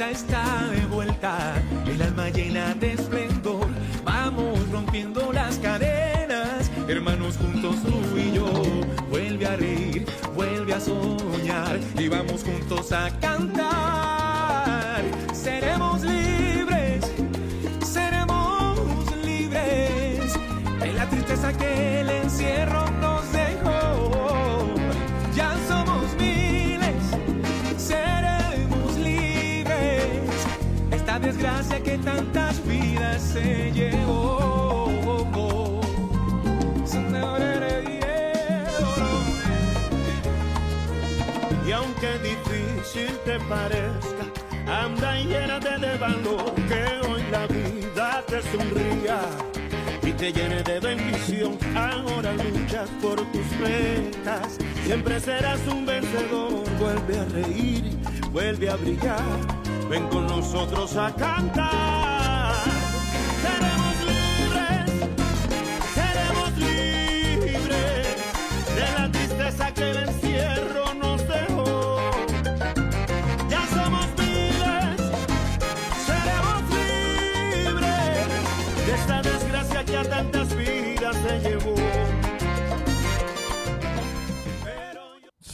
Está de vuelta, el alma llena de esplendor, vamos rompiendo las cadenas, hermanos juntos tú y yo, vuelve a reír, vuelve a soñar y vamos juntos a cantar, se llevó. Y aunque difícil te parezca, anda y llénate de valor, que hoy la vida te sonría y te llene de bendición. Ahora luchas por tus metas, siempre serás un vencedor. Vuelve a reír, vuelve a brillar, ven con nosotros a cantar.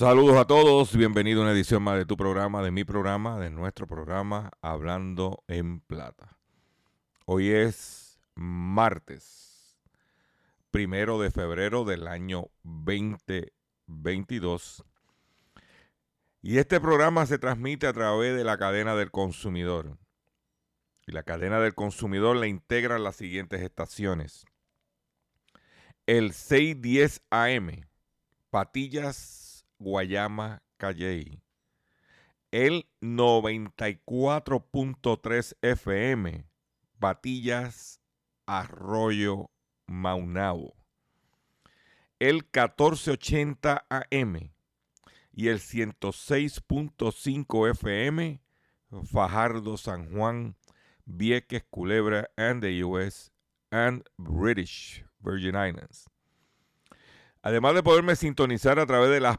Saludos a todos, bienvenido a una edición más de tu programa, de mi programa, de nuestro programa Hablando en Plata. Hoy es martes, primero de febrero del año 2022. Y este programa se transmite a través de la cadena del consumidor. Y la cadena del consumidor la integran las siguientes estaciones. El 610 AM, Patillas, Guayama, Calley. El 94.3 FM, Patillas, Arroyo, Maunabo. El 1480 AM y el 106.5 FM, Fajardo, San Juan, Vieques, Culebra, and the US and British Virgin Islands. Además de poderme sintonizar a través de las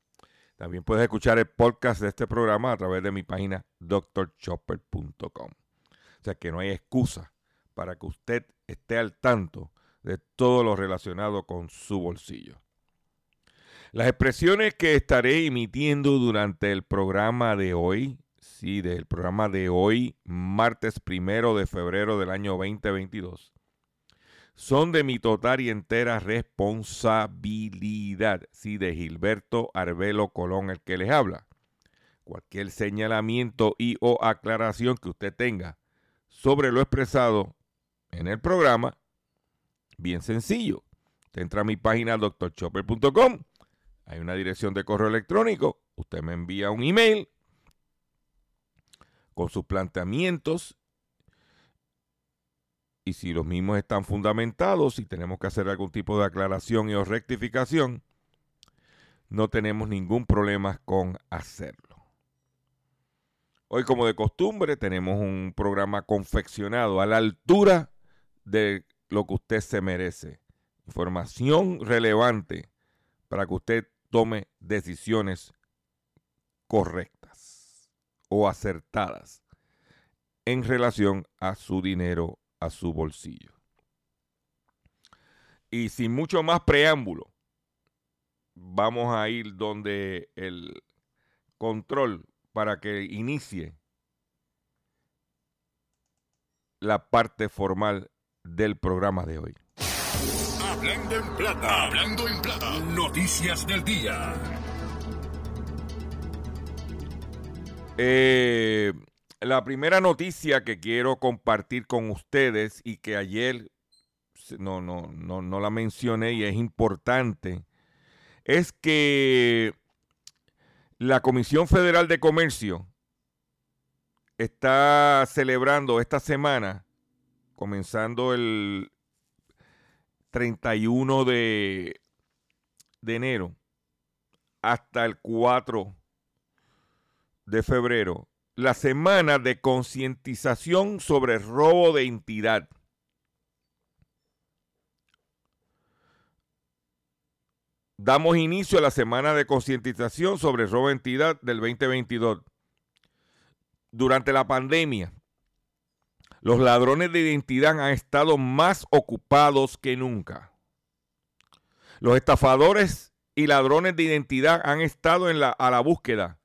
También puedes escuchar el podcast de este programa a través de mi página drchopper.com. O sea que no hay excusa para que usted esté al tanto de todo lo relacionado con su bolsillo. Las expresiones que estaré emitiendo durante el programa de hoy, sí, del programa de hoy, martes primero de febrero del año 2022, son de mi total y entera responsabilidad, sí, de Gilberto Arbelo Colón, el que les habla. Cualquier señalamiento y o aclaración que usted tenga sobre lo expresado en el programa, bien sencillo. Usted entra a mi página drchopper.com, hay una dirección de correo electrónico, usted me envía un email con sus planteamientos y si los mismos están fundamentados, si tenemos que hacer algún tipo de aclaración y o rectificación, no tenemos ningún problema con hacerlo. Hoy, como de costumbre, tenemos un programa confeccionado a la altura de lo que usted se merece. Información relevante para que usted tome decisiones correctas o acertadas en relación a su dinero a su bolsillo. Y sin mucho más preámbulo, vamos a ir donde el control para que inicie la parte formal del programa de hoy. Hablando en plata, hablando en plata, noticias del día. Eh, la primera noticia que quiero compartir con ustedes y que ayer no, no, no, no la mencioné y es importante, es que la Comisión Federal de Comercio está celebrando esta semana, comenzando el 31 de, de enero hasta el 4 de febrero, la semana de concientización sobre robo de entidad. Damos inicio a la semana de concientización sobre robo de entidad del 2022. Durante la pandemia, los ladrones de identidad han estado más ocupados que nunca. Los estafadores y ladrones de identidad han estado en la, a la búsqueda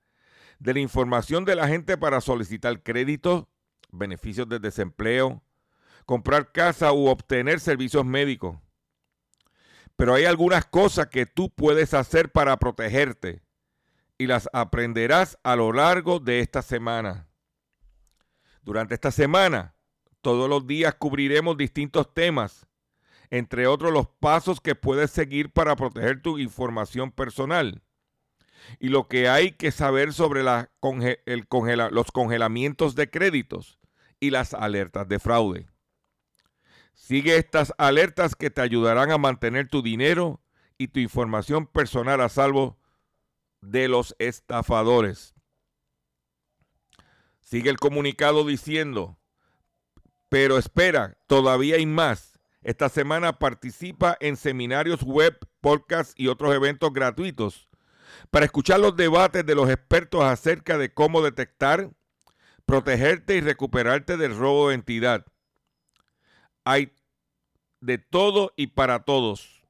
de la información de la gente para solicitar créditos, beneficios de desempleo, comprar casa u obtener servicios médicos. Pero hay algunas cosas que tú puedes hacer para protegerte y las aprenderás a lo largo de esta semana. Durante esta semana, todos los días cubriremos distintos temas, entre otros los pasos que puedes seguir para proteger tu información personal y lo que hay que saber sobre la el los congelamientos de créditos y las alertas de fraude. Sigue estas alertas que te ayudarán a mantener tu dinero y tu información personal a salvo de los estafadores. Sigue el comunicado diciendo, pero espera, todavía hay más. Esta semana participa en seminarios web, podcasts y otros eventos gratuitos para escuchar los debates de los expertos acerca de cómo detectar, protegerte y recuperarte del robo de entidad. Hay de todo y para todos,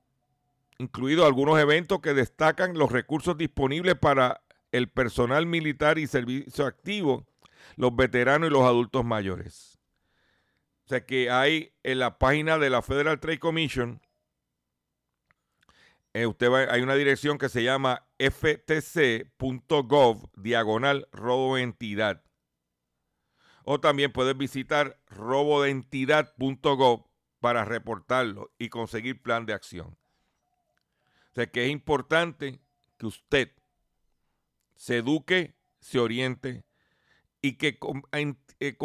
incluidos algunos eventos que destacan los recursos disponibles para el personal militar y servicio activo, los veteranos y los adultos mayores. O sea que hay en la página de la Federal Trade Commission, eh, usted hay una dirección que se llama ftc.gov diagonal robo entidad. O también puedes visitar robodeentidad.gov para reportarlo y conseguir plan de acción. O sea que es importante que usted se eduque, se oriente y que, eh,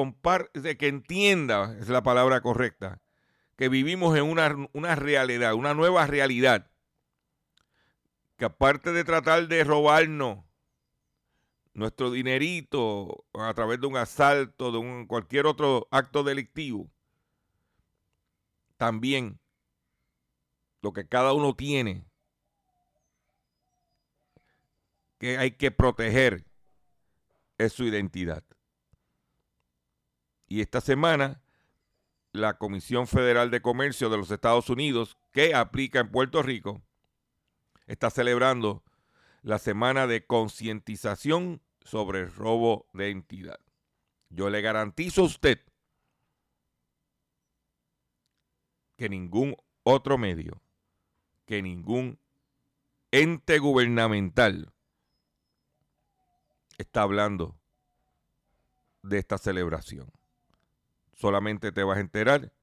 que entienda, es la palabra correcta, que vivimos en una, una realidad, una nueva realidad, que aparte de tratar de robarnos nuestro dinerito a través de un asalto, de un, cualquier otro acto delictivo, también lo que cada uno tiene que hay que proteger es su identidad. Y esta semana, la Comisión Federal de Comercio de los Estados Unidos, que aplica en Puerto Rico, está celebrando la semana de concientización sobre el robo de identidad. Yo le garantizo a usted que ningún otro medio, que ningún ente gubernamental está hablando de esta celebración. Solamente te vas a enterar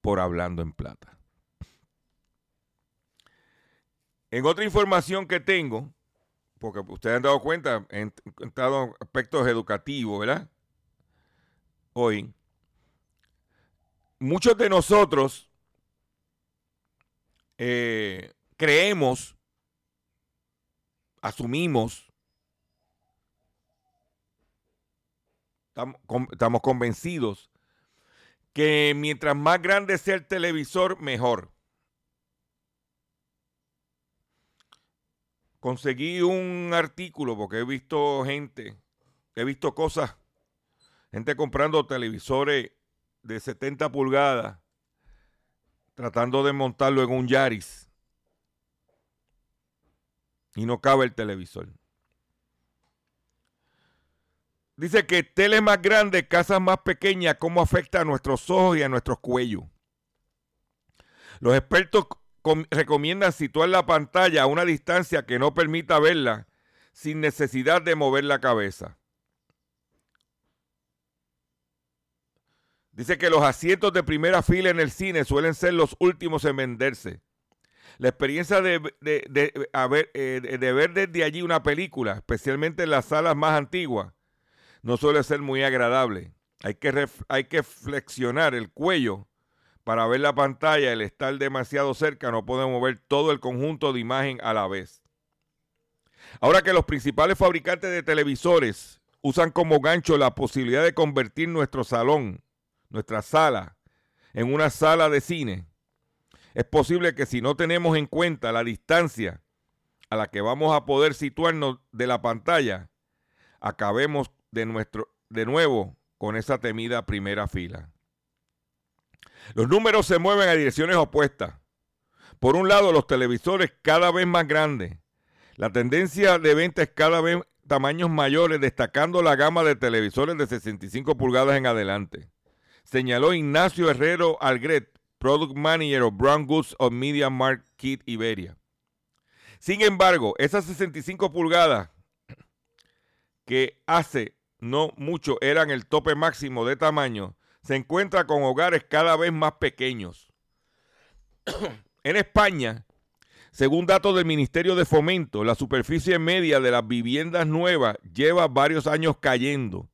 por hablando en plata. En otra información que tengo, porque ustedes han dado cuenta, he entrado aspectos educativos, ¿verdad? Hoy, muchos de nosotros eh, creemos, asumimos, estamos convencidos que mientras más grande sea el televisor, mejor. Conseguí un artículo porque he visto gente, he visto cosas, gente comprando televisores de 70 pulgadas tratando de montarlo en un Yaris y no cabe el televisor. Dice que tele más grande, casas más pequeñas, cómo afecta a nuestros ojos y a nuestros cuellos. Los expertos recomiendan situar la pantalla a una distancia que no permita verla sin necesidad de mover la cabeza. Dice que los asientos de primera fila en el cine suelen ser los últimos en venderse. La experiencia de, eh, ver desde allí una película, especialmente en las salas más antiguas, no suele ser muy agradable. Hay que, hay que flexionar el cuello para ver la pantalla. El estar demasiado cerca no podemos ver todo el conjunto de imagen a la vez. Ahora que los principales fabricantes de televisores usan como gancho la posibilidad de convertir nuestro salón nuestra sala, en una sala de cine, es posible que si no tenemos en cuenta la distancia a la que vamos a poder situarnos de la pantalla, acabemos de, nuestro, de nuevo con esa temida primera fila. Los números se mueven a direcciones opuestas. Por un lado, los televisores cada vez más grandes. La tendencia de venta es cada vez tamaños mayores, destacando la gama de televisores de 65 pulgadas en adelante señaló Ignacio Herrero Algret, Product Manager of Brown Goods of Media Market Iberia. Sin embargo, esas 65 pulgadas que hace no mucho eran el tope máximo de tamaño, se encuentra con hogares cada vez más pequeños. en España, según datos del Ministerio de Fomento, la superficie media de las viviendas nuevas lleva varios años cayendo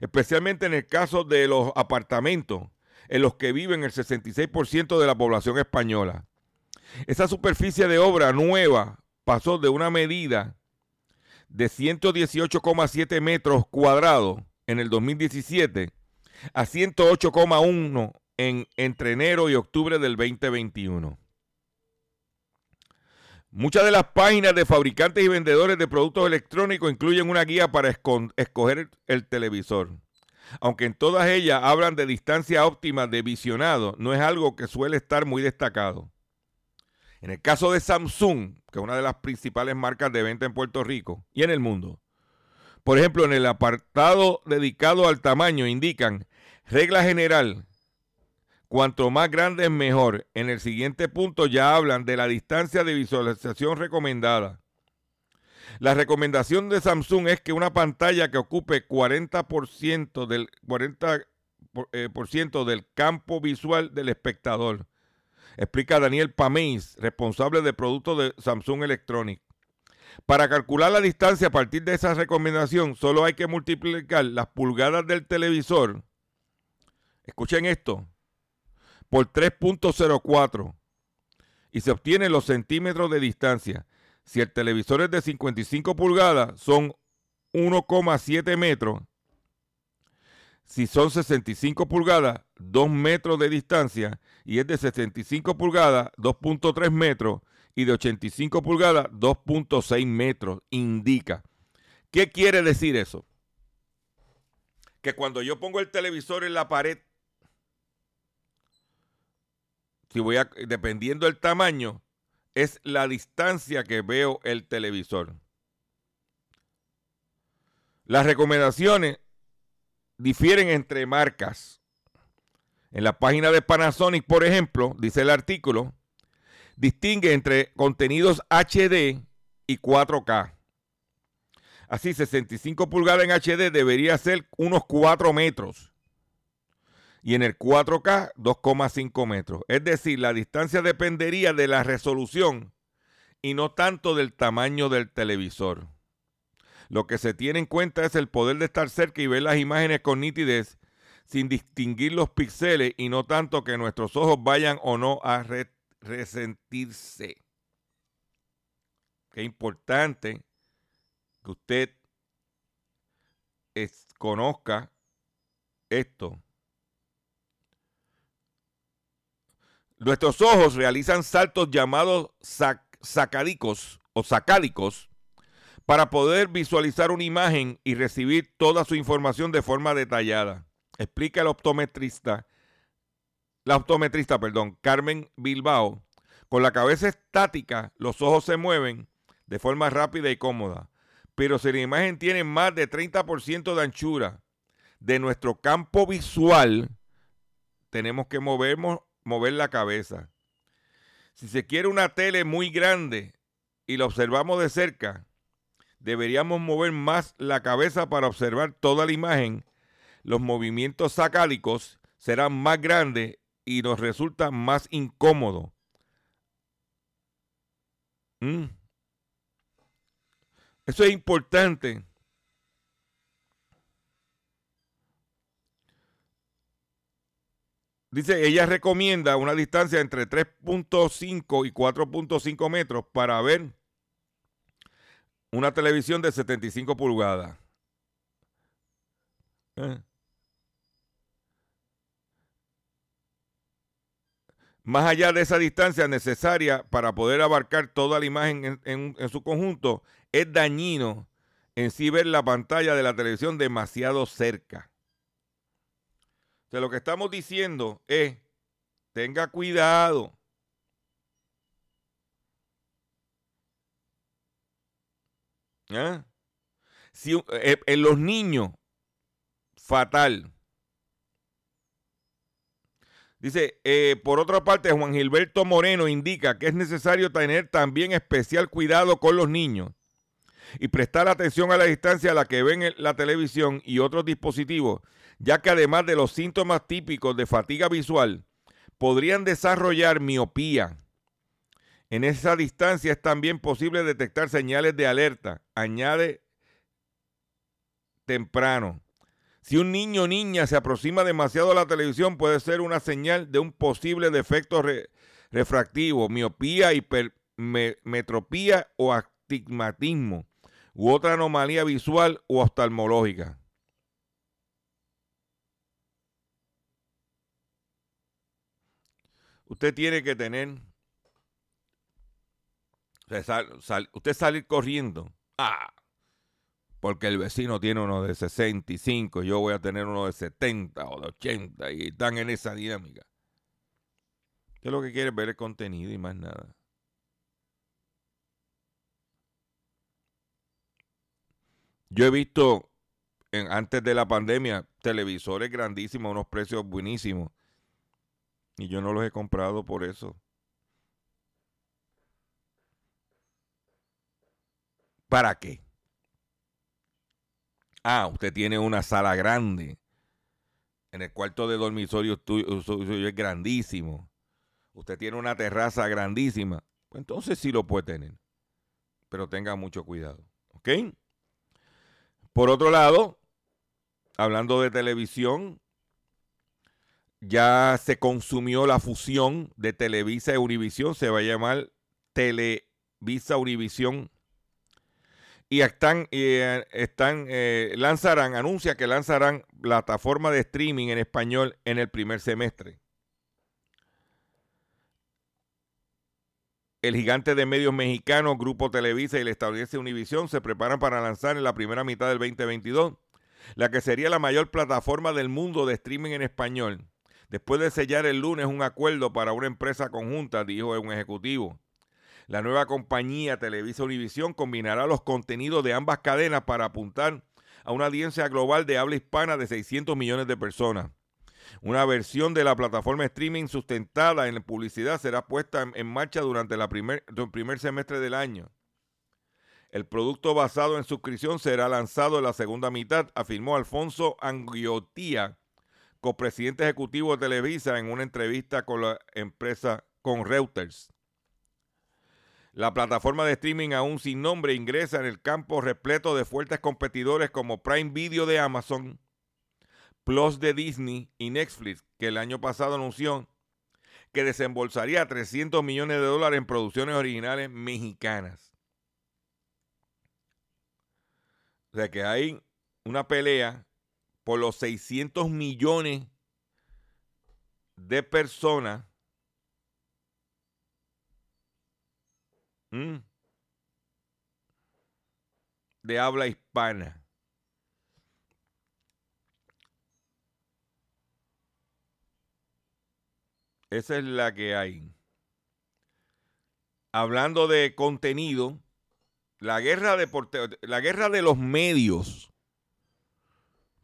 especialmente en el caso de los apartamentos en los que viven el 66% de la población española. Esa superficie de obra nueva pasó de una medida de 118,7 metros cuadrados en el 2017 a 108,1 en, entre enero y octubre del 2021. Muchas de las páginas de fabricantes y vendedores de productos electrónicos incluyen una guía para escoger el televisor. Aunque en todas ellas hablan de distancia óptima de visionado, no es algo que suele estar muy destacado. En el caso de Samsung, que es una de las principales marcas de venta en Puerto Rico y en el mundo, por ejemplo, en el apartado dedicado al tamaño indican regla general, Cuanto más grande es mejor. En el siguiente punto ya hablan de la distancia de visualización recomendada. La recomendación de Samsung es que una pantalla que ocupe 40% del, 40, eh, del campo visual del espectador. Explica Daniel Pameis, responsable de productos de Samsung Electronics. Para calcular la distancia a partir de esa recomendación, solo hay que multiplicar las pulgadas del televisor. Escuchen esto por 3.04 y se obtienen los centímetros de distancia. Si el televisor es de 55 pulgadas, son 1,7 metros. Si son 65 pulgadas, 2 metros de distancia. Y es de 65 pulgadas, 2.3 metros. Y de 85 pulgadas, 2.6 metros. Indica. ¿Qué quiere decir eso? Que cuando yo pongo el televisor en la pared si voy dependiendo del tamaño, es la distancia que veo el televisor. Las recomendaciones difieren entre marcas. En la página de Panasonic, por ejemplo, dice el artículo, distingue entre contenidos HD y 4K. Así, 65 pulgadas en HD debería ser unos 4 metros y en el 4K 2,5 metros. Es decir, la distancia dependería de la resolución y no tanto del tamaño del televisor. Lo que se tiene en cuenta es el poder de estar cerca y ver las imágenes con nitidez sin distinguir los píxeles y no tanto que nuestros ojos vayan o no a resentirse. Qué importante que usted conozca esto. Nuestros ojos realizan saltos llamados sacádicos o sacádicos para poder visualizar una imagen y recibir toda su información de forma detallada. Explica el optometrista la optometrista, perdón, Carmen Bilbao, con la cabeza estática, los ojos se mueven de forma rápida y cómoda. Pero si la imagen tiene más de 30% de anchura de nuestro campo visual, tenemos que movernos, mover la cabeza. Si se quiere una tele muy grande y la observamos de cerca, deberíamos mover más la cabeza para observar toda la imagen. Los movimientos sacádicos serán más grandes y nos resulta más incómodo. Mm. Eso es importante. Dice, ella recomienda una distancia entre 3.5 y 4.5 metros para ver una televisión de 75 pulgadas. ¿Eh? Más allá de esa distancia necesaria para poder abarcar toda la imagen en, su conjunto, es dañino en sí ver la pantalla de la televisión demasiado cerca. O lo que estamos diciendo es, tenga cuidado. ¿Ah? Si, eh, en los niños, fatal. Dice, eh, por otra parte, Juan Gilberto Moreno indica que es necesario tener también especial cuidado con los niños y prestar atención a la distancia a la que ven la televisión y otros dispositivos, ya que además de los síntomas típicos de fatiga visual, podrían desarrollar miopía. En esa distancia es también posible detectar señales de alerta, añade temprano. Si un niño o niña se aproxima demasiado a la televisión, puede ser una señal de un posible defecto refractivo, miopía, hipermetropía o astigmatismo, u otra anomalía visual o oftalmológica. Usted tiene que tener, usted salir corriendo. Ah, porque el vecino tiene uno de 65, yo voy a tener uno de 70 o de 80 y están en esa dinámica. ¿Qué es lo que quiere ver el contenido y más nada? Yo he visto en, antes de la pandemia televisores grandísimos unos precios buenísimos y yo no los he comprado por eso. ¿Para qué? Ah, usted tiene una sala grande. En el cuarto de dormitorio suyo es grandísimo. Usted tiene una terraza grandísima. Pues entonces sí lo puede tener. Pero tenga mucho cuidado. ¿Ok? Por otro lado, hablando de televisión, ya se consumió la fusión de Televisa y Univisión. Se va a llamar Televisa Univisión y están, eh, eh, lanzarán, anuncia que lanzarán plataforma de streaming en español en el primer semestre. El gigante de medios mexicano, Grupo Televisa y el estadounidense Univision se preparan para lanzar en la primera mitad del 2022 la que sería la mayor plataforma del mundo de streaming en español. Después de sellar el lunes un acuerdo para una empresa conjunta, dijo un ejecutivo. La nueva compañía Televisa Univisión combinará los contenidos de ambas cadenas para apuntar a una audiencia global de habla hispana de 600 millones de personas. Una versión de la plataforma streaming sustentada en publicidad será puesta en marcha durante el primer semestre del año. El producto basado en suscripción será lanzado en la segunda mitad, afirmó Alfonso Angiotía, copresidente ejecutivo de Televisa, en una entrevista con la empresa con Reuters. La plataforma de streaming aún sin nombre ingresa en el campo repleto de fuertes competidores como Prime Video de Amazon, Plus de Disney y Netflix, que el año pasado anunció que desembolsaría 300 millones de dólares en producciones originales mexicanas. O sea que hay una pelea por los 600 millones de personas Mm. De habla hispana. Esa es la que hay. Hablando de contenido, la guerra de, la guerra de los medios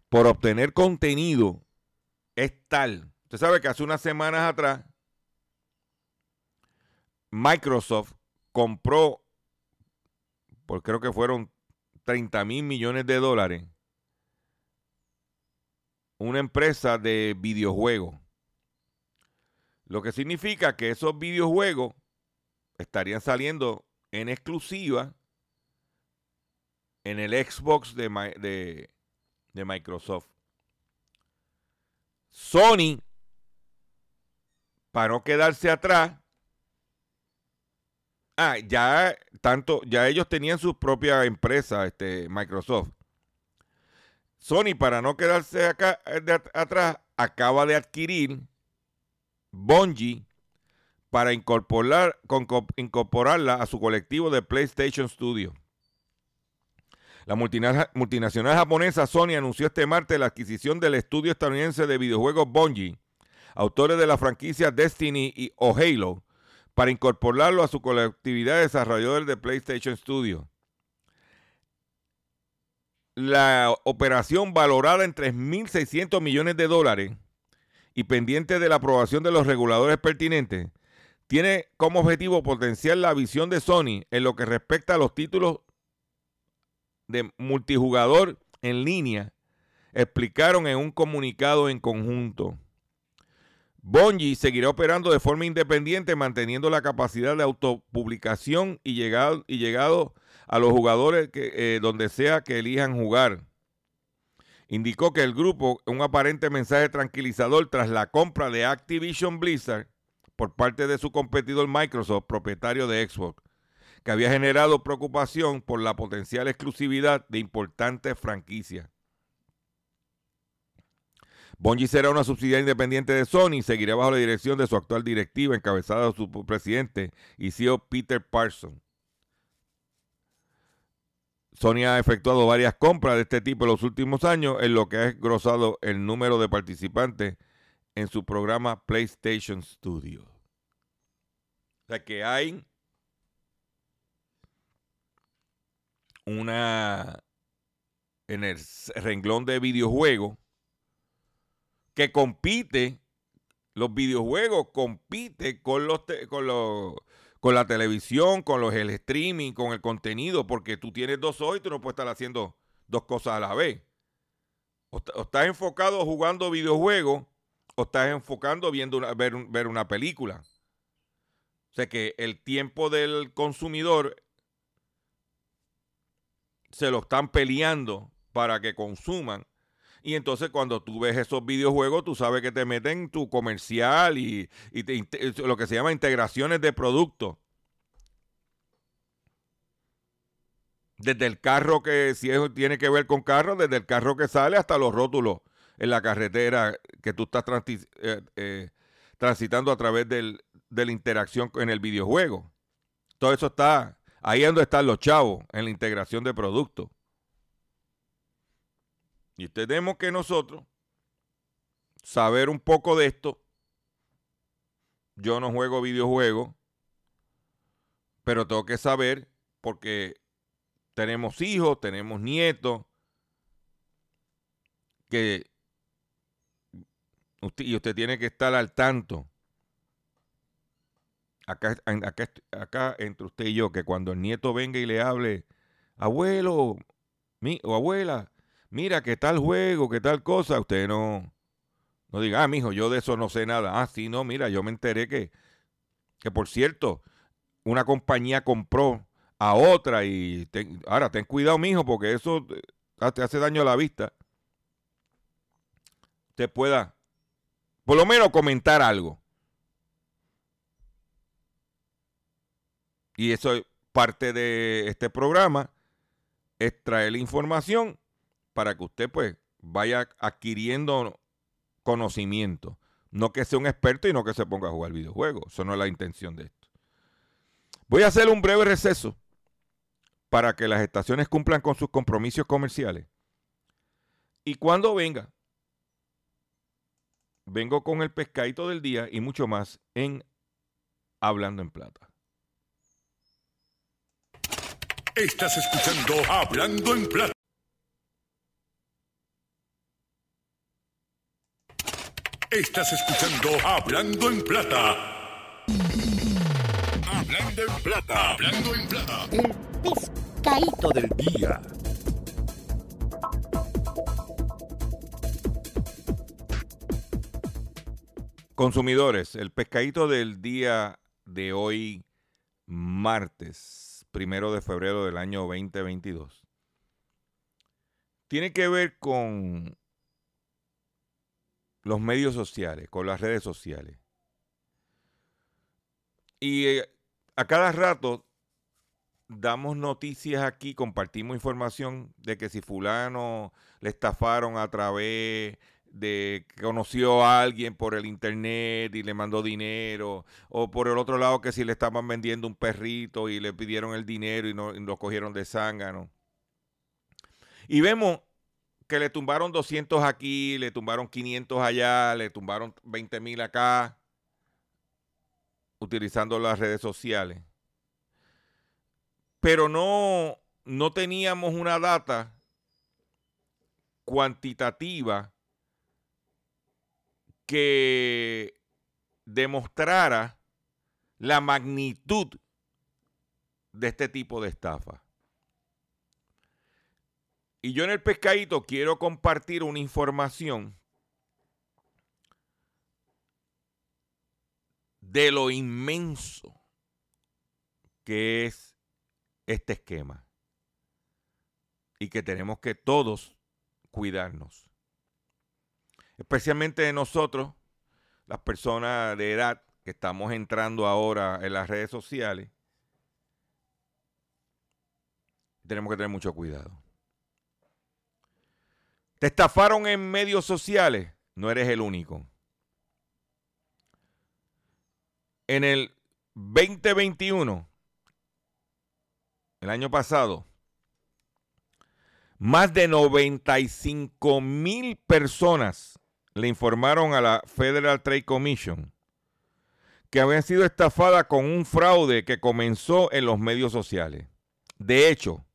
por obtener contenido es tal. Usted sabe que hace unas semanas atrás Microsoft compró, por creo que fueron 30 mil millones de dólares, una empresa de videojuegos. Lo que significa que esos videojuegos estarían saliendo en exclusiva en el Xbox de, de, de Microsoft. Sony, para no quedarse atrás, ah, ya tanto, ya ellos tenían su propia empresa, este, Microsoft. Sony, para no quedarse acá atrás, acaba de adquirir Bungie para incorporar, incorporarla a su colectivo de PlayStation Studio. La multinacional japonesa Sony anunció este martes la adquisición del estudio estadounidense de videojuegos Bungie, autores de la franquicia Destiny y o Halo, para incorporarlo a su colectividad de desarrolladores de PlayStation Studio. La operación valorada en 3.600 millones de dólares y pendiente de la aprobación de los reguladores pertinentes, tiene como objetivo potenciar la visión de Sony en lo que respecta a los títulos de multijugador en línea, explicaron en un comunicado en conjunto. Bungie seguirá operando de forma independiente, manteniendo la capacidad de autopublicación y llegado, y llegado a los jugadores eh, donde sea que elijan jugar. Indicó que el grupo, un aparente mensaje tranquilizador tras la compra de Activision Blizzard por parte de su competidor Microsoft, propietario de Xbox, que había generado preocupación por la potencial exclusividad de importantes franquicias. Bungie será una subsidiaria independiente de Sony y seguirá bajo la dirección de su actual directiva, encabezada por su presidente y CEO Peter Parsons. Sony ha efectuado varias compras de este tipo en los últimos años, en lo que ha engrosado el número de participantes en su programa PlayStation Studio. O sea que hay una en el renglón de videojuegos que compite, los videojuegos compite con los, con los con la televisión, con los el streaming, con el contenido, porque tú tienes dos ojos y tú no puedes estar haciendo dos cosas a la vez. O, estás enfocado jugando videojuegos o estás enfocando viendo una, ver, ver una película. O sea que el tiempo del consumidor se lo están peleando para que consuman. Y entonces cuando tú ves esos videojuegos, tú sabes que te meten tu comercial y, lo que se llama integraciones de productos. Desde el carro que, si eso tiene que ver con carro, desde el carro que sale hasta los rótulos en la carretera que tú estás eh, eh, transitando a través de la interacción en el videojuego. Todo eso está Ahí es donde están los chavos, en la integración de productos. Y tenemos que nosotros saber un poco de esto. Yo no juego videojuegos, pero tengo que saber porque tenemos hijos, tenemos nietos, que usted, y usted tiene que estar al tanto acá, acá, entre usted y yo, que cuando el nieto venga y le hable, abuelo mi, o abuela, mira qué tal juego, qué tal cosa, usted no, no diga, ah, mijo, yo de eso no sé nada. Ah, sí, no, mira, yo me enteré que, que por cierto, una compañía compró a otra y ahora ten cuidado, mijo, porque eso te hace daño a la vista. Usted pueda, por lo menos, comentar algo. Y eso es parte de este programa, es traer la información para que usted pues vaya adquiriendo conocimiento. No que sea un experto y no que se ponga a jugar videojuegos. Eso no es la intención de esto. Voy a hacer un breve receso para que las estaciones cumplan con sus compromisos comerciales. Y cuando venga, vengo con el pescadito del día y mucho más en Hablando en Plata. Estás escuchando Hablando en Plata. Estás escuchando Hablando en Plata. Hablando en Plata. Hablando en Plata. El pescadito del día. Consumidores, el pescadito del día de hoy, martes, primero de febrero del año 2022, tiene que ver con los medios sociales, con las redes sociales. Y eh, a cada rato damos noticias aquí, compartimos información de que si fulano le estafaron a través de que conoció a alguien por el internet y le mandó dinero, o por el otro lado que si le estaban vendiendo un perrito y le pidieron el dinero y, no, y lo cogieron de zángano. Y vemos que le tumbaron 200 aquí, le tumbaron 500 allá, le tumbaron 20 mil acá, utilizando las redes sociales. Pero no, no teníamos una data cuantitativa que demostrara la magnitud de este tipo de estafa. Y yo en el pescadito quiero compartir una información de lo inmenso que es este esquema. Y que tenemos que todos cuidarnos. Especialmente de nosotros, las personas de edad que estamos entrando ahora en las redes sociales. Tenemos que tener mucho cuidado. Te estafaron en medios sociales, no eres el único. En el 2021, el año pasado, más de 95 mil personas le informaron a la Federal Trade Commission que habían sido estafadas con un fraude que comenzó en los medios sociales. De hecho,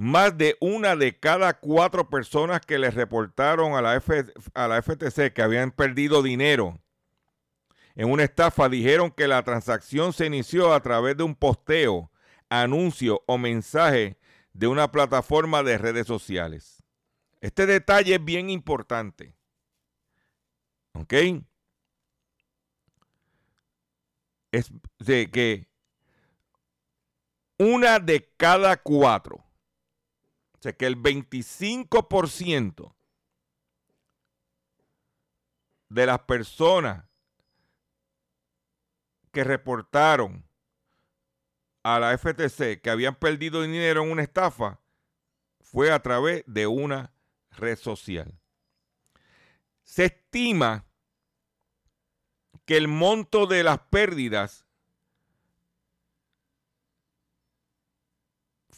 más de una de cada cuatro personas que le reportaron a la, a la FTC que habían perdido dinero en una estafa dijeron que la transacción se inició a través de un posteo, anuncio o mensaje de una plataforma de redes sociales. Este detalle es bien importante. ¿Ok? Es de que una de cada cuatro o sea que el 25% de las personas que reportaron a la FTC que habían perdido dinero en una estafa fue a través de una red social. Se estima que el monto de las pérdidas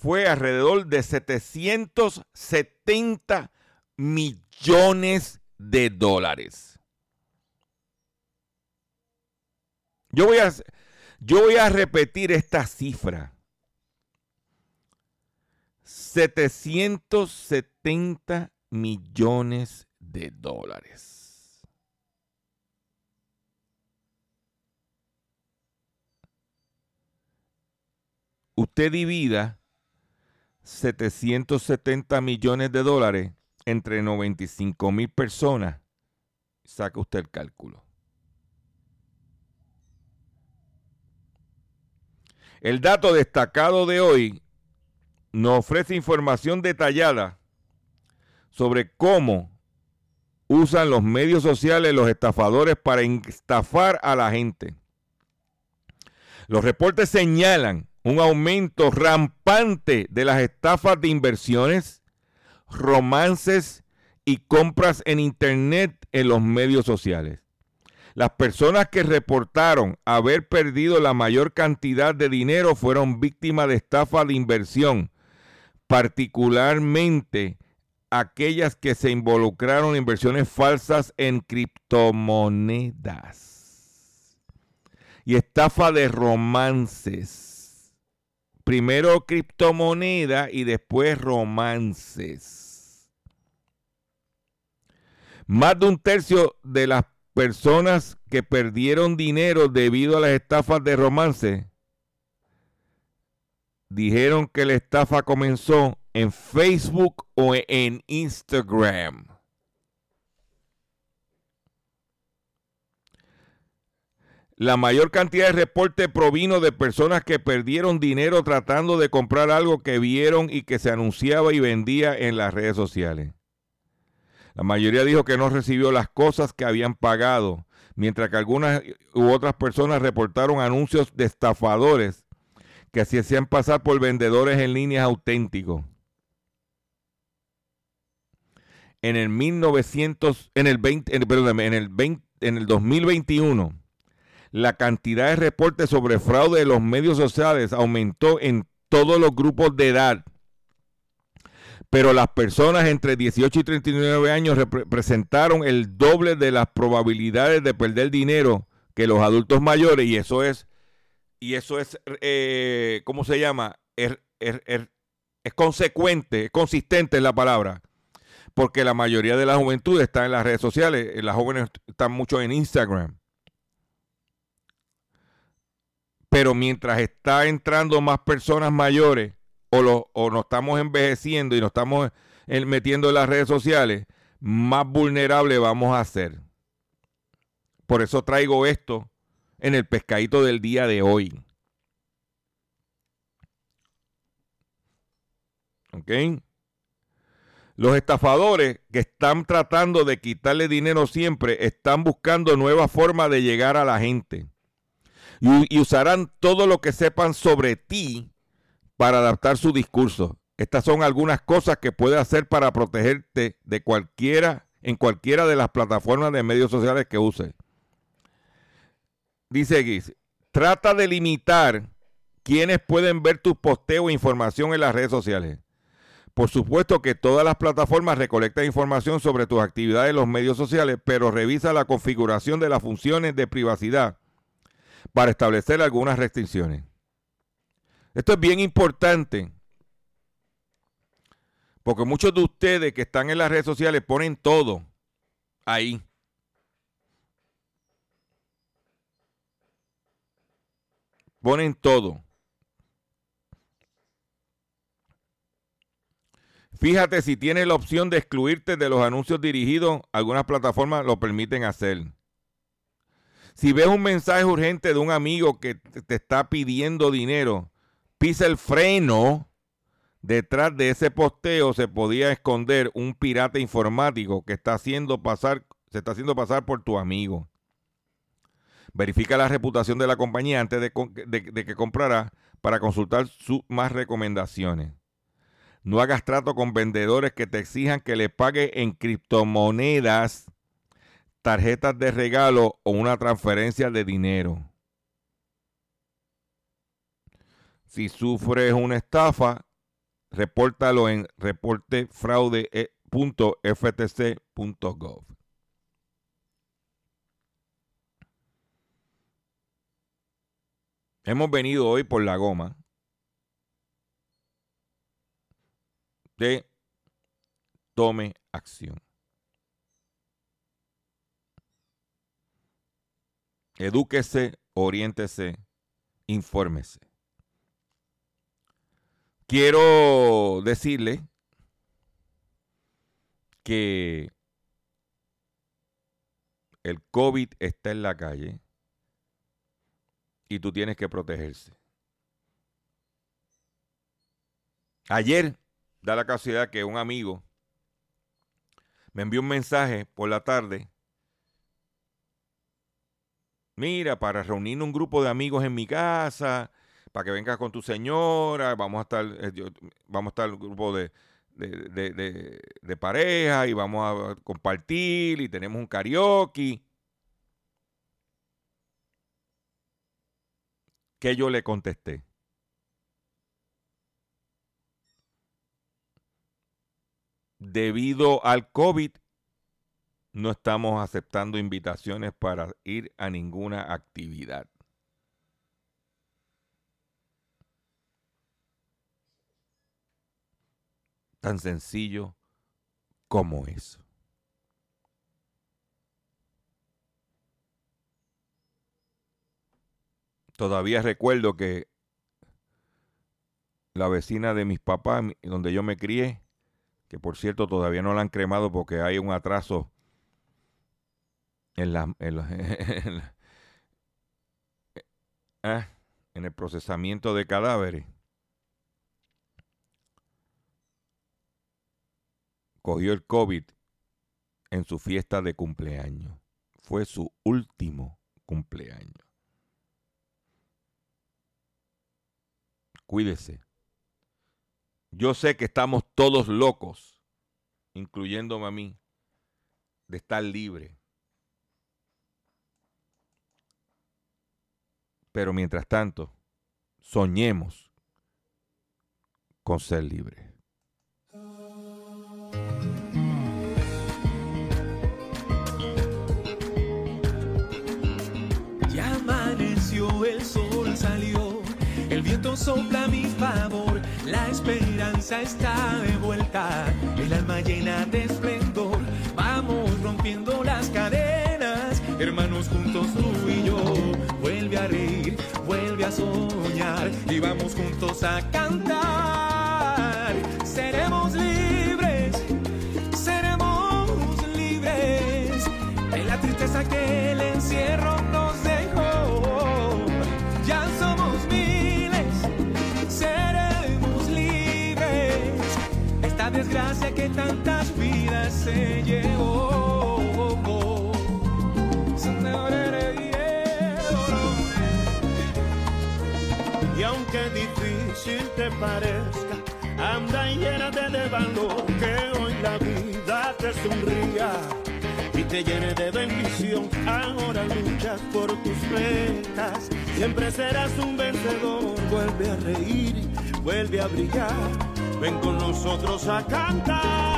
fue alrededor de 770 millones de dólares. Yo voy a, yo voy a repetir esta cifra. 770 millones de dólares. Usted divida 770 millones de dólares entre 95 mil personas, saca usted el cálculo. El dato destacado de hoy nos ofrece información detallada sobre cómo usan los medios sociales los estafadores para estafar a la gente. Los reportes señalan un aumento rampante de las estafas de inversiones, romances y compras en Internet en los medios sociales. Las personas que reportaron haber perdido la mayor cantidad de dinero fueron víctimas de estafa de inversión, particularmente aquellas que se involucraron en inversiones falsas en criptomonedas y estafa de romances. Primero criptomoneda y después romances. Más de un tercio de las personas que perdieron dinero debido a las estafas de romance dijeron que la estafa comenzó en Facebook o en Instagram. La mayor cantidad de reportes provino de personas que perdieron dinero tratando de comprar algo que vieron y que se anunciaba y vendía en las redes sociales. La mayoría dijo que no recibió las cosas que habían pagado, mientras que algunas u otras personas reportaron anuncios de estafadores que se hacían pasar por vendedores en líneas auténticos. En el 1900, en el 20, en, en el 20, en el 2021, la cantidad de reportes sobre fraude de los medios sociales aumentó en todos los grupos de edad. Pero las personas entre 18 y 39 años representaron el doble de las probabilidades de perder dinero que los adultos mayores y eso es y eso es, eh, ¿cómo se llama? Es, es consecuente, es consistente en la palabra. Porque la mayoría de la juventud está en las redes sociales. Eh, las jóvenes están mucho en Instagram. Pero mientras está entrando más personas mayores o, o nos estamos envejeciendo y nos estamos metiendo en las redes sociales, más vulnerable vamos a ser. Por eso traigo esto en el pescadito del día de hoy. ¿Ok? Los estafadores que están tratando de quitarle dinero siempre están buscando nuevas formas de llegar a la gente. Y, usarán todo lo que sepan sobre ti para adaptar su discurso. Estas son algunas cosas que puedes hacer para protegerte de cualquiera, en cualquiera de las plataformas de medios sociales que uses. Dice Guis, trata de limitar quienes pueden ver tus posteos e información en las redes sociales. Por supuesto que todas las plataformas recolectan información sobre tus actividades en los medios sociales, pero revisa la configuración de las funciones de privacidad para establecer algunas restricciones. Esto es bien importante, porque muchos de ustedes que están en las redes sociales ponen todo ahí. Ponen todo. Fíjate si tienes la opción de excluirte de los anuncios dirigidos, algunas plataformas lo permiten hacer. Si ves un mensaje urgente de un amigo que te está pidiendo dinero, pisa el freno. Detrás de ese posteo se podía esconder un pirata informático que está haciendo pasar, se está haciendo pasar por tu amigo. Verifica la reputación de la compañía antes de, que comprara para consultar sus más recomendaciones. No hagas trato con vendedores que te exijan que le pague en criptomonedas, tarjetas de regalo o una transferencia de dinero. Si sufres una estafa, repórtalo en reportefraude.ftc.gov. Hemos venido hoy por la goma de tome acción. Edúquese, oriéntese, infórmese. Quiero decirle que el COVID está en la calle y tú tienes que protegerse. Ayer, da la casualidad que un amigo me envió un mensaje por la tarde. Mira, para reunir un grupo de amigos en mi casa, para que vengas con tu señora, vamos a estar, eh, vamos a estar un grupo de, de, pareja y vamos a compartir y tenemos un karaoke. ¿Qué yo le contesté? debido al COVID, no estamos aceptando invitaciones para ir a ninguna actividad. Tan sencillo como eso. Todavía recuerdo que la vecina de mis papás, donde yo me crié, que por cierto todavía no la han cremado porque hay un atraso en, la, en, ah, en el procesamiento de cadáveres. Cogió el COVID en su fiesta de cumpleaños. Fue su último cumpleaños. Cuídese. Yo sé que estamos todos locos, incluyéndome a mí, de estar libre. Pero mientras tanto, soñemos con ser libres. Ya amaneció, el sol salió, el viento sopla a mi favor, la esperanza está de vuelta, el alma llena de esplendor, vamos rompiendo las cadenas, hermanos juntos tú y vamos juntos a cantar, seremos libres, seremos libres de la tristeza que el encierro nos dejó. Ya somos miles, seremos libres. Esta desgracia que tantas vidas se llevó. Difícil te parezca, anda y llénate de valor, que hoy la vida te sonría y te llene de bendición. Ahora luchas por tus metas, siempre serás un vencedor. Vuelve a reír, vuelve a brillar, ven con nosotros a cantar.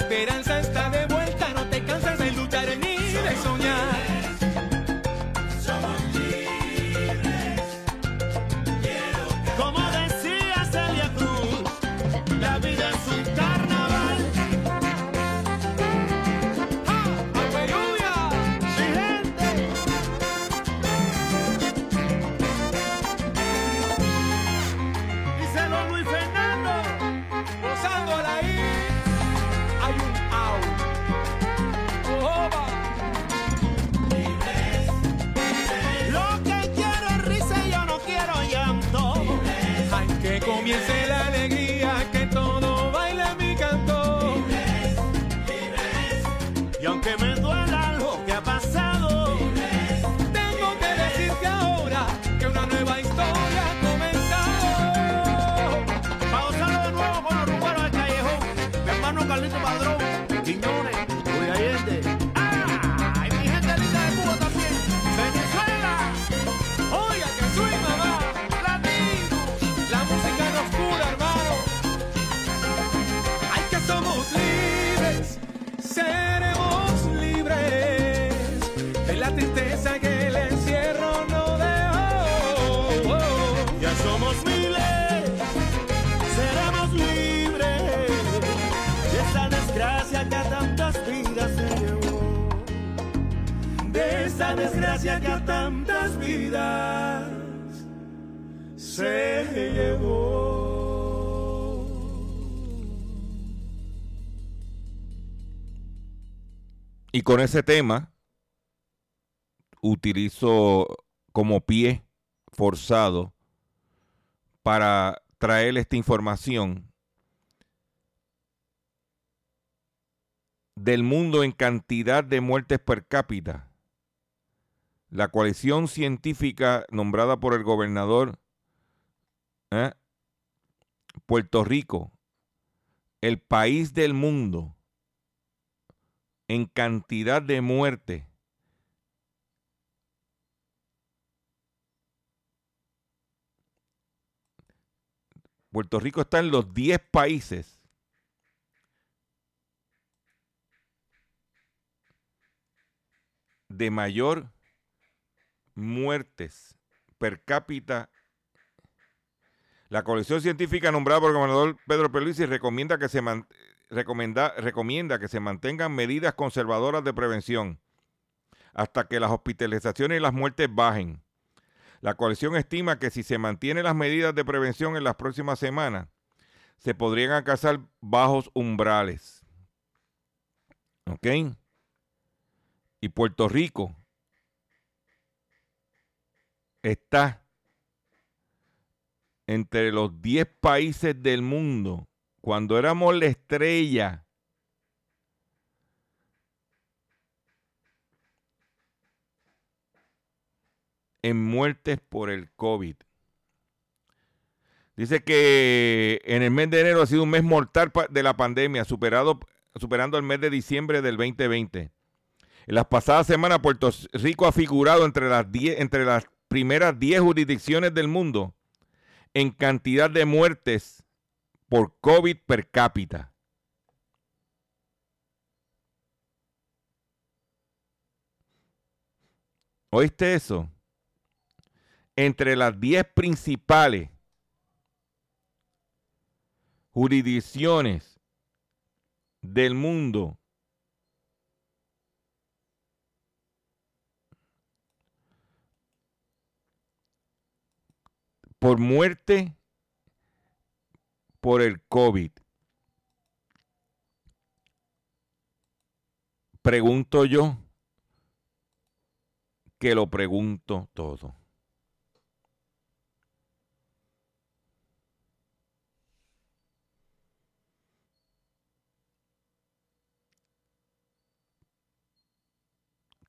Esperanza que a tantas vidas se llevó. Y con ese tema utilizo como pie forzado para traer esta información del mundo en cantidad de muertes per cápita. La coalición científica nombrada por el gobernador ¿eh? Puerto Rico, el país del mundo en cantidad de muertes Puerto Rico está en los 10 países de mayor muertes per cápita. La colección científica nombrada por el gobernador Pedro Pierluisi recomienda que se recomienda que se mantengan medidas conservadoras de prevención hasta que las hospitalizaciones y las muertes bajen. La coalición estima que si se mantienen las medidas de prevención en las próximas semanas, se podrían alcanzar bajos umbrales. ¿Ok? Y Puerto Rico está entre los 10 países del mundo cuando éramos la estrella en muertes por el COVID. Dice que en el mes de enero ha sido un mes mortal de la pandemia, superado, superando el mes de diciembre del 2020. En las pasadas semanas, Puerto Rico ha figurado entre las, entre las primeras 10 jurisdicciones del mundo en cantidad de muertes por COVID per cápita. ¿Oíste eso? entre las 10 principales jurisdicciones del mundo por muerte por el COVID. Pregunto yo que lo pregunto todo.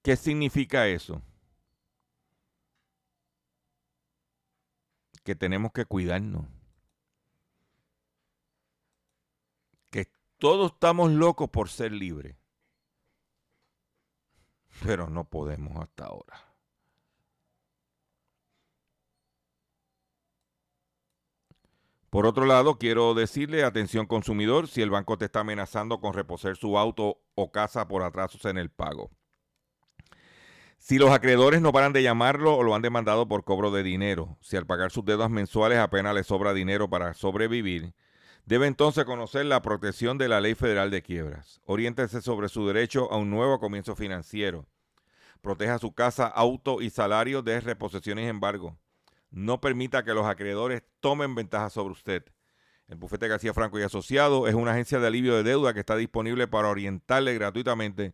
¿Qué significa eso? Que tenemos que cuidarnos. Que todos estamos locos por ser libres. Pero no podemos hasta ahora. Por otro lado, quiero decirle, atención consumidor, si el banco te está amenazando con reposer su auto o casa por atrasos en el pago. Si los acreedores no paran de llamarlo o lo han demandado por cobro de dinero, si al pagar sus deudas mensuales apenas le sobra dinero para sobrevivir, debe entonces conocer la protección de la Ley Federal de Quiebras. Oriéntese sobre su derecho a un nuevo comienzo financiero. Proteja su casa, auto y salario de reposiciones y embargo. No permita que los acreedores tomen ventaja sobre usted. El bufete García Franco y Asociado es una agencia de alivio de deuda que está disponible para orientarle gratuitamente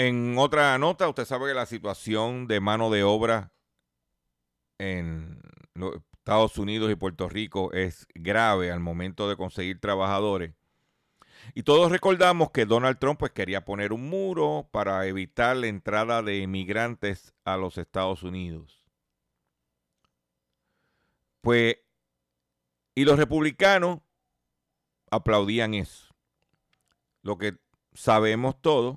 En otra nota, usted sabe que la situación de mano de obra en Estados Unidos y Puerto Rico es grave al momento de conseguir trabajadores. Y todos recordamos que Donald Trump pues, quería poner un muro para evitar la entrada de inmigrantes a los Estados Unidos. Pues, y los republicanos aplaudían eso. Lo que sabemos todos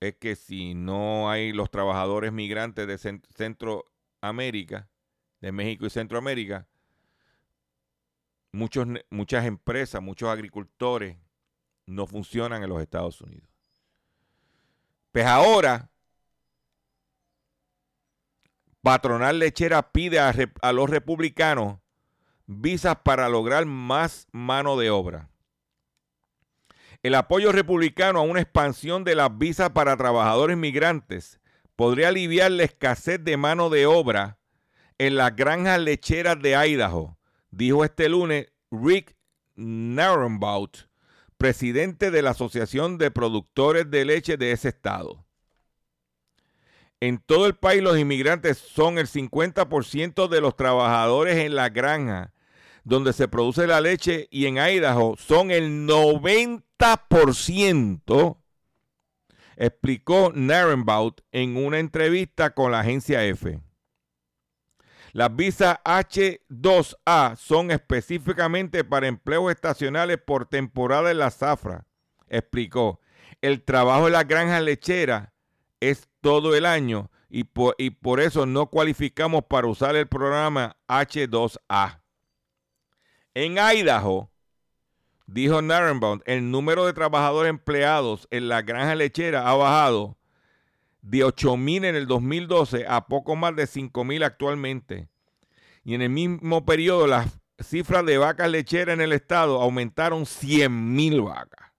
es que si no hay los trabajadores migrantes de Centroamérica, de México y Centroamérica, muchos, muchas empresas, muchos agricultores no funcionan en los Estados Unidos. Pues ahora, Patronal Lechera pide a, a los republicanos visas para lograr más mano de obra. El apoyo republicano a una expansión de las visas para trabajadores migrantes podría aliviar la escasez de mano de obra en las granjas lecheras de Idaho, dijo este lunes Rick Narenbaut, presidente de la Asociación de Productores de Leche de ese estado. En todo el país los inmigrantes son el 50% de los trabajadores en la granja donde se produce la leche y en Idaho son el 90%, explicó Narenbaut en una entrevista con la agencia F. Las visas H2A son específicamente para empleos estacionales por temporada en la zafra, explicó. El trabajo en la granja lechera es todo el año y por, y por eso no cualificamos para usar el programa H2A. En Idaho, dijo Narenbaum, el número de trabajadores empleados en la granja lechera ha bajado de 8.000 en el 2012 a poco más de 5.000 actualmente. Y en el mismo periodo las cifras de vacas lecheras en el estado aumentaron 100.000 vacas.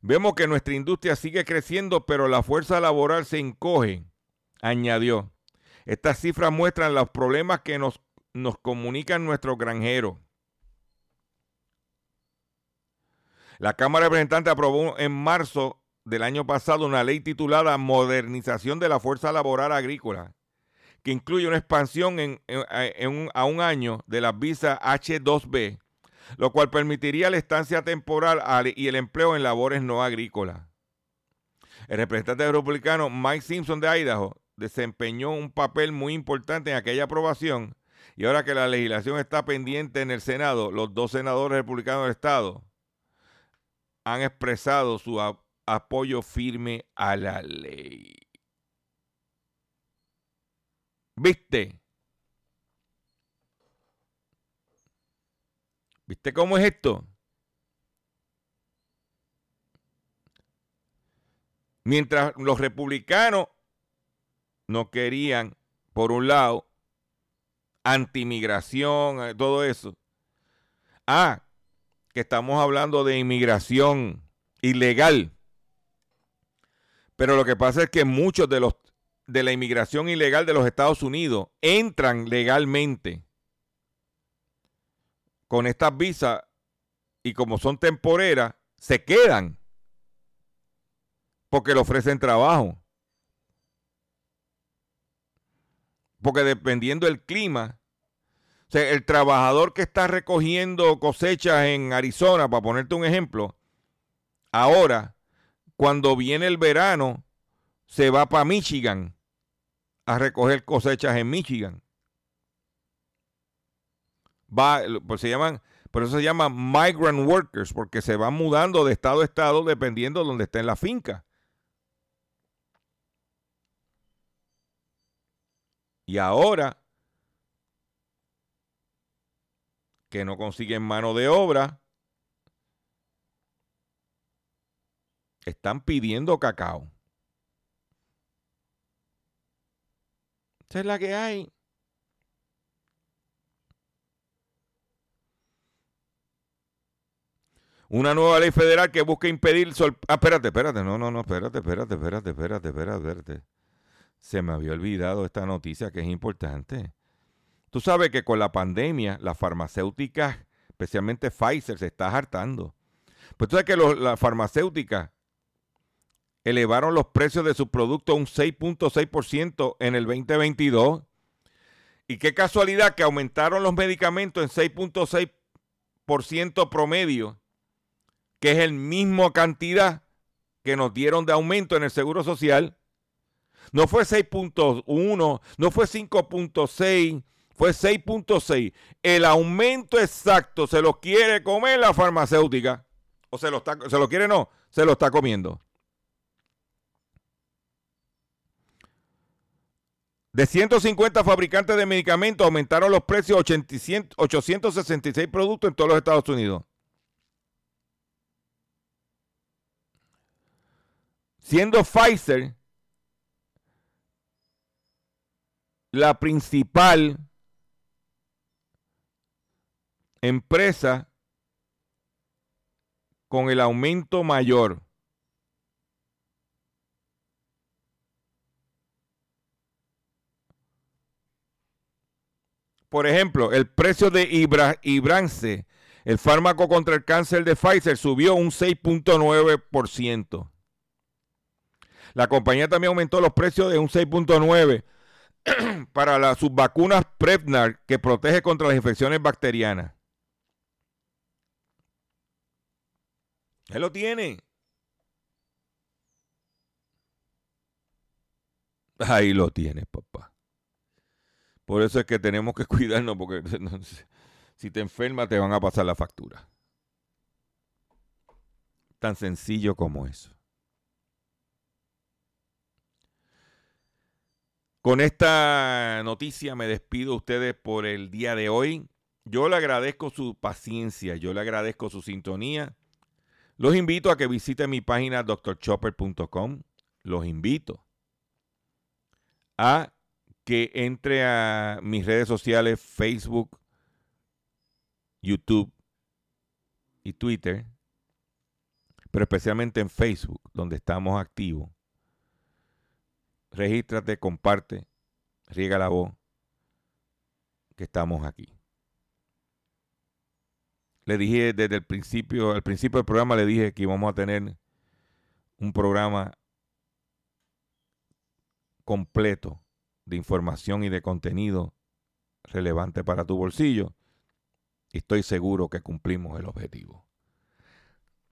Vemos que nuestra industria sigue creciendo, pero la fuerza laboral se encoge, añadió. Estas cifras muestran los problemas que nos nos comunican nuestros granjeros. La Cámara de aprobó en marzo del año pasado una ley titulada Modernización de la Fuerza Laboral Agrícola, que incluye una expansión a un año de las visas H2B, lo cual permitiría la estancia temporal y el empleo en labores no agrícolas. El representante republicano Mike Simpson de Idaho desempeñó un papel muy importante en aquella aprobación y ahora que la legislación está pendiente en el Senado, los dos senadores republicanos del Estado han expresado su apoyo firme a la ley. ¿Viste? ¿Viste cómo es esto? Mientras los republicanos no querían, por un lado, antimigración, eh, todo eso. Ah, que estamos hablando de inmigración ilegal. Pero lo que pasa es que muchos de los de la inmigración ilegal de los Estados Unidos entran legalmente con estas visas y como son temporeras, se quedan porque le ofrecen trabajo. Porque dependiendo del clima, o sea, el trabajador que está recogiendo cosechas en Arizona, para ponerte un ejemplo, ahora, cuando viene el verano, se va para Michigan a recoger cosechas en Michigan. Va, pues se llaman, por eso se llaman migrant workers, porque se van mudando de estado a estado dependiendo de donde esté en la finca. Y ahora que no consiguen mano de obra, están pidiendo cacao. Esa es la que hay. Una nueva ley federal que busca impedir... Ah, espérate, espérate. No, no, no, espérate, espérate, espérate, espérate, espérate, espérate. Se me había olvidado esta noticia que es importante. Tú sabes que con la pandemia, las farmacéuticas, especialmente Pfizer, se está hartando. Pues tú sabes que las farmacéuticas elevaron los precios de sus productos un 6.6% en el 2022. Y qué casualidad que aumentaron los medicamentos en 6.6 6% promedio, que es el mismo cantidad que nos dieron de aumento en el Seguro Social. No fue 6.1, no fue 5.6, fue 6.6. El aumento exacto se lo quiere comer la farmacéutica. O se lo, está, se lo quiere, no, se lo está comiendo. De 150 fabricantes de medicamentos aumentaron los precios a 866 productos en todos los Estados Unidos. Siendo Pfizer la principal empresa con el aumento mayor. Por ejemplo, el precio de Ibra, Ibrance, el fármaco contra el cáncer de Pfizer, subió un 6.9%. La compañía también aumentó los precios de un 6.9% para las subvacunas Prevnar que protege contra las infecciones bacterianas. Él lo tiene. Ahí lo tienes, papá. Por eso es que tenemos que cuidarnos, porque si te enfermas te van a pasar la factura. Tan sencillo como eso. Con esta noticia me despido a ustedes por el día de hoy. Yo le agradezco su paciencia, yo le agradezco su sintonía. Los invito a que visiten mi página drchopper.com. Los invito a que entre a mis redes sociales Facebook, YouTube y Twitter, pero especialmente en Facebook, donde estamos activos. Regístrate, comparte, riega la voz, que estamos aquí. Le dije desde el principio, al principio del programa le dije que íbamos a tener un programa completo de información y de contenido relevante para tu bolsillo. Y estoy seguro que cumplimos el objetivo.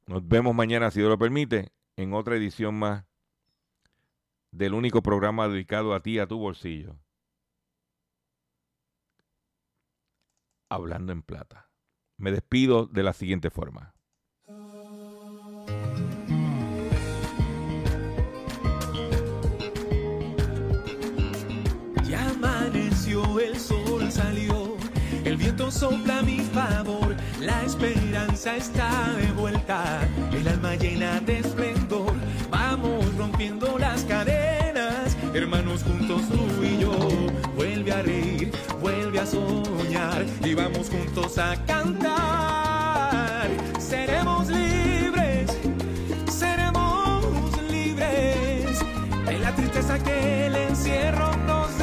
Nos vemos mañana, si Dios lo permite, en otra edición más del único programa dedicado a ti, a tu bolsillo. Hablando en plata. Me despido de la siguiente forma. el sol salió, el viento sopla a mi favor, la esperanza está de vuelta, el alma llena de esplendor, rompiendo las cadenas, hermanos juntos tú y yo, vuelve a reír, vuelve a soñar y vamos juntos a cantar, seremos libres, seremos libres de la tristeza que el encierro nos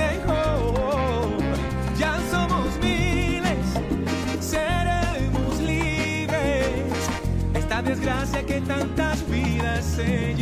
desgracia que tantas vidas se